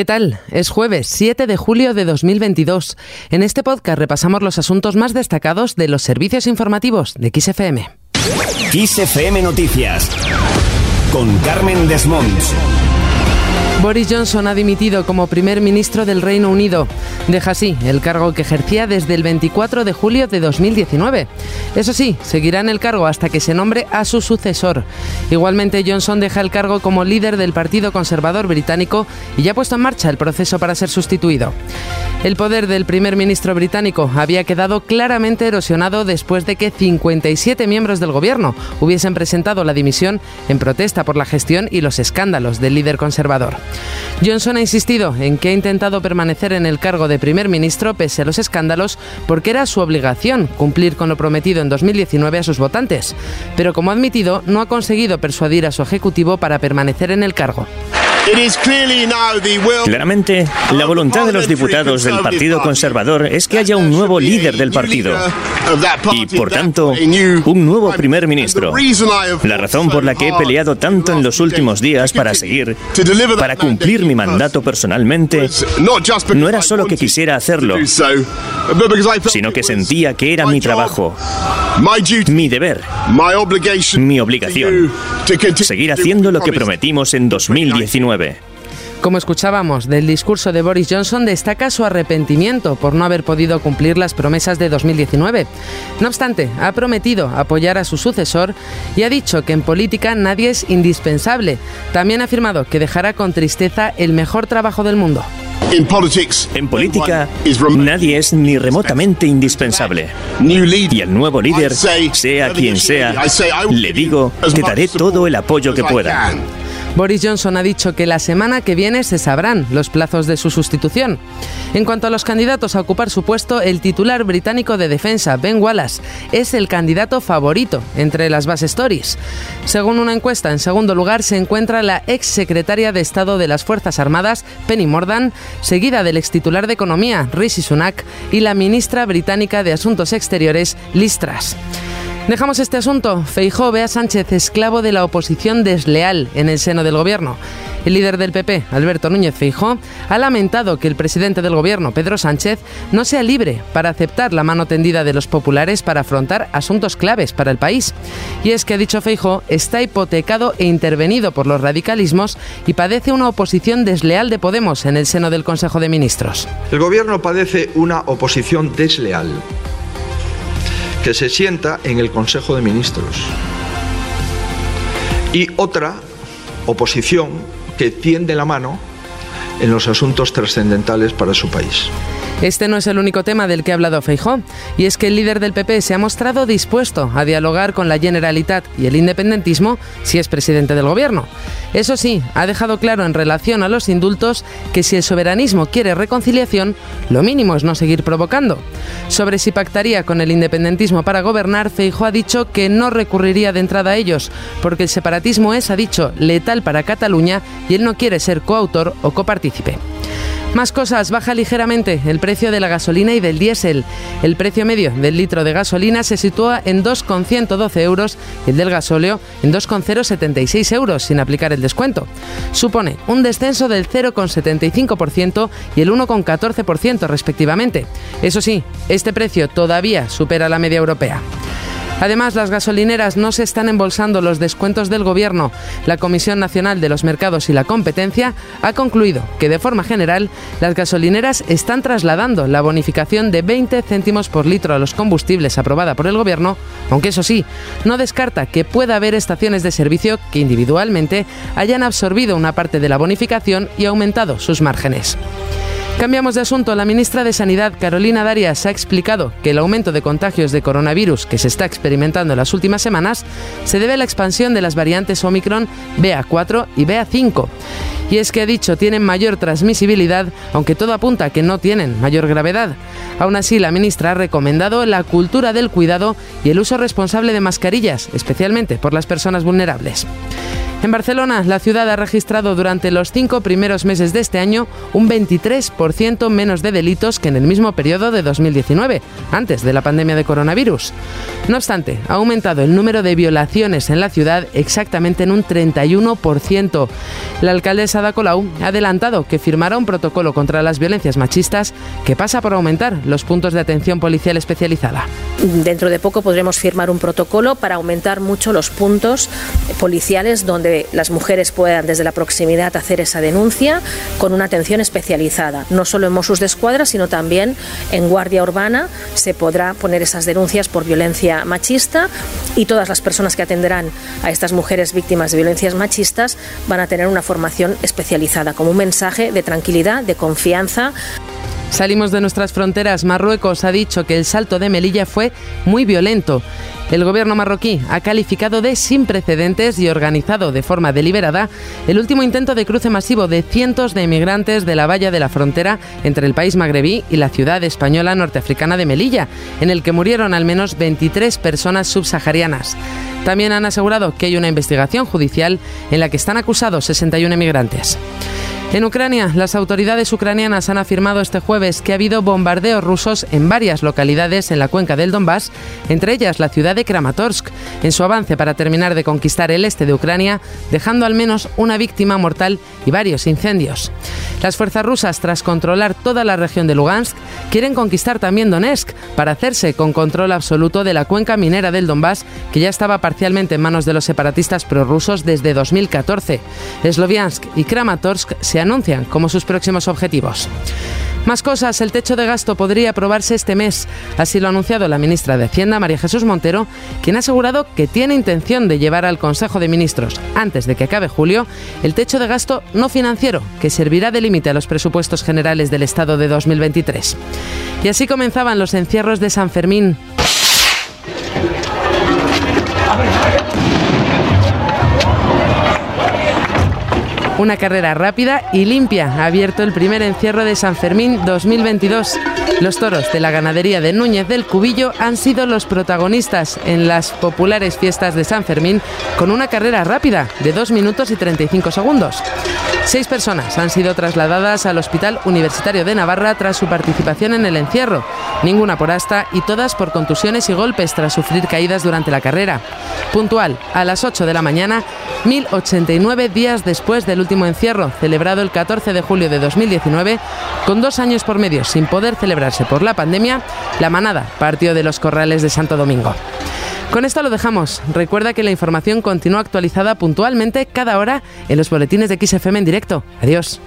¿Qué tal? Es jueves 7 de julio de 2022. En este podcast repasamos los asuntos más destacados de los servicios informativos de XFM. XFM Noticias con Carmen Desmonts. Boris Johnson ha dimitido como primer ministro del Reino Unido. Deja así el cargo que ejercía desde el 24 de julio de 2019. Eso sí, seguirá en el cargo hasta que se nombre a su sucesor. Igualmente, Johnson deja el cargo como líder del Partido Conservador británico y ya ha puesto en marcha el proceso para ser sustituido. El poder del primer ministro británico había quedado claramente erosionado después de que 57 miembros del gobierno hubiesen presentado la dimisión en protesta por la gestión y los escándalos del líder conservador. Johnson ha insistido en que ha intentado permanecer en el cargo de primer ministro pese a los escándalos porque era su obligación cumplir con lo prometido en 2019 a sus votantes, pero como ha admitido, no ha conseguido persuadir a su ejecutivo para permanecer en el cargo. Claramente, la voluntad de los diputados del Partido Conservador es que haya un nuevo líder del partido y, por tanto, un nuero primer ministro. La razón por la que he peleado tanto en los últimos días para seguir, para cumplir mi mandato personalmente, no era solo que quisiera hacerlo, sino que sentía que era mi trabajo, mi deber, mi obligación, seguir haciendo lo que prometimos en 2019. Como escuchábamos del discurso de Boris Johnson, destaca su arrepentimiento por no haber podido cumplir las promesas de 2019. No obstante, ha prometido apoyar a su sucesor y ha dicho que en política nadie es indispensable. También ha afirmado que dejará con tristeza el mejor trabajo del mundo. En política, nadie es ni remotamente indispensable. Y al nuevo líder, sea quien sea, le digo que daré todo el apoyo que pueda. Boris Johnson ha dicho que la semana que viene se sabrán los plazos de su sustitución. En cuanto a los candidatos a ocupar su puesto, el titular británico de defensa, Ben Wallace, es el candidato favorito entre las bases Tories. Según una encuesta, en segundo lugar se encuentra la ex secretaria de Estado de las Fuerzas Armadas, Penny Mordaunt, seguida del ex titular de Economía, Rishi Sunak, y la ministra británica de Asuntos Exteriores, Liz Truss. Dejamos este asunto. Feijó ve a Sánchez esclavo de la oposición desleal en el seno del gobierno. El líder del PP, Alberto Núñez Feijó, ha lamentado que el presidente del gobierno, Pedro Sánchez, no sea libre para aceptar la mano tendida de los populares para afrontar asuntos claves para el país. Y es que, ha dicho Feijó, está hipotecado e intervenido por los radicalismos y padece una oposición desleal de Podemos en el seno del Consejo de Ministros. El gobierno padece una oposición desleal que se sienta en el Consejo de Ministros. Y otra oposición que tiende la mano en los asuntos trascendentales para su país. Este no es el único tema del que ha hablado Feijó, y es que el líder del PP se ha mostrado dispuesto a dialogar con la Generalitat y el independentismo si es presidente del gobierno. Eso sí, ha dejado claro en relación a los indultos que si el soberanismo quiere reconciliación, lo mínimo es no seguir provocando. Sobre si pactaría con el independentismo para gobernar, Feijó ha dicho que no recurriría de entrada a ellos, porque el separatismo es, ha dicho, letal para Cataluña y él no quiere ser coautor o copartícipe. Más cosas, baja ligeramente el precio de la gasolina y del diésel. El precio medio del litro de gasolina se sitúa en 2,112 euros y el del gasóleo en 2,076 euros sin aplicar el descuento. Supone un descenso del 0,75% y el 1,14% respectivamente. Eso sí, este precio todavía supera la media europea. Además, las gasolineras no se están embolsando los descuentos del Gobierno. La Comisión Nacional de los Mercados y la Competencia ha concluido que, de forma general, las gasolineras están trasladando la bonificación de 20 céntimos por litro a los combustibles aprobada por el Gobierno, aunque eso sí, no descarta que pueda haber estaciones de servicio que individualmente hayan absorbido una parte de la bonificación y aumentado sus márgenes. Cambiamos de asunto. La ministra de Sanidad, Carolina Darias, ha explicado que el aumento de contagios de coronavirus que se está experimentando en las últimas semanas se debe a la expansión de las variantes Omicron BA4 y BA5. Y es que ha dicho tienen mayor transmisibilidad, aunque todo apunta a que no tienen mayor gravedad. Aún así, la ministra ha recomendado la cultura del cuidado y el uso responsable de mascarillas, especialmente por las personas vulnerables. En Barcelona, la ciudad ha registrado durante los cinco primeros meses de este año un 23% menos de delitos que en el mismo periodo de 2019, antes de la pandemia de coronavirus. No obstante, ha aumentado el número de violaciones en la ciudad exactamente en un 31%. La alcaldesa Ada Colau ha adelantado que firmará un protocolo contra las violencias machistas que pasa por aumentar los puntos de atención policial especializada. Dentro de poco podremos firmar un protocolo para aumentar mucho los puntos policiales donde las mujeres puedan desde la proximidad hacer esa denuncia con una atención especializada. No solo en Mossos de Escuadra, sino también en Guardia Urbana se podrá poner esas denuncias por violencia machista y todas las personas que atenderán a estas mujeres víctimas de violencias machistas van a tener una formación especializada como un mensaje de tranquilidad, de confianza. Salimos de nuestras fronteras. Marruecos ha dicho que el salto de Melilla fue muy violento. El gobierno marroquí ha calificado de sin precedentes y organizado de forma deliberada el último intento de cruce masivo de cientos de emigrantes de la valla de la frontera entre el país magrebí y la ciudad española norteafricana de Melilla, en el que murieron al menos 23 personas subsaharianas. También han asegurado que hay una investigación judicial en la que están acusados 61 emigrantes. En Ucrania, las autoridades ucranianas han afirmado este jueves que ha habido bombardeos rusos en varias localidades en la cuenca del Donbass, entre ellas la ciudad de Kramatorsk, en su avance para terminar de conquistar el este de Ucrania, dejando al menos una víctima mortal y varios incendios. Las fuerzas rusas, tras controlar toda la región de Lugansk, quieren conquistar también Donetsk para hacerse con control absoluto de la cuenca minera del Donbass, que ya estaba parcialmente en manos de los separatistas prorrusos desde 2014. Sloviansk y Kramatorsk anuncian como sus próximos objetivos. Más cosas, el techo de gasto podría aprobarse este mes. Así lo ha anunciado la ministra de Hacienda, María Jesús Montero, quien ha asegurado que tiene intención de llevar al Consejo de Ministros, antes de que acabe julio, el techo de gasto no financiero, que servirá de límite a los presupuestos generales del Estado de 2023. Y así comenzaban los encierros de San Fermín. Una carrera rápida y limpia ha abierto el primer encierro de San Fermín 2022. Los toros de la ganadería de Núñez del Cubillo han sido los protagonistas en las populares fiestas de San Fermín con una carrera rápida de 2 minutos y 35 segundos. Seis personas han sido trasladadas al Hospital Universitario de Navarra tras su participación en el encierro, ninguna por asta y todas por contusiones y golpes tras sufrir caídas durante la carrera. Puntual, a las 8 de la mañana, 1089 días después del último encierro, celebrado el 14 de julio de 2019, con dos años por medio sin poder celebrarse por la pandemia, la manada partió de los corrales de Santo Domingo. Con esto lo dejamos. Recuerda que la información continúa actualizada puntualmente cada hora en los boletines de XFM en directo. Adiós.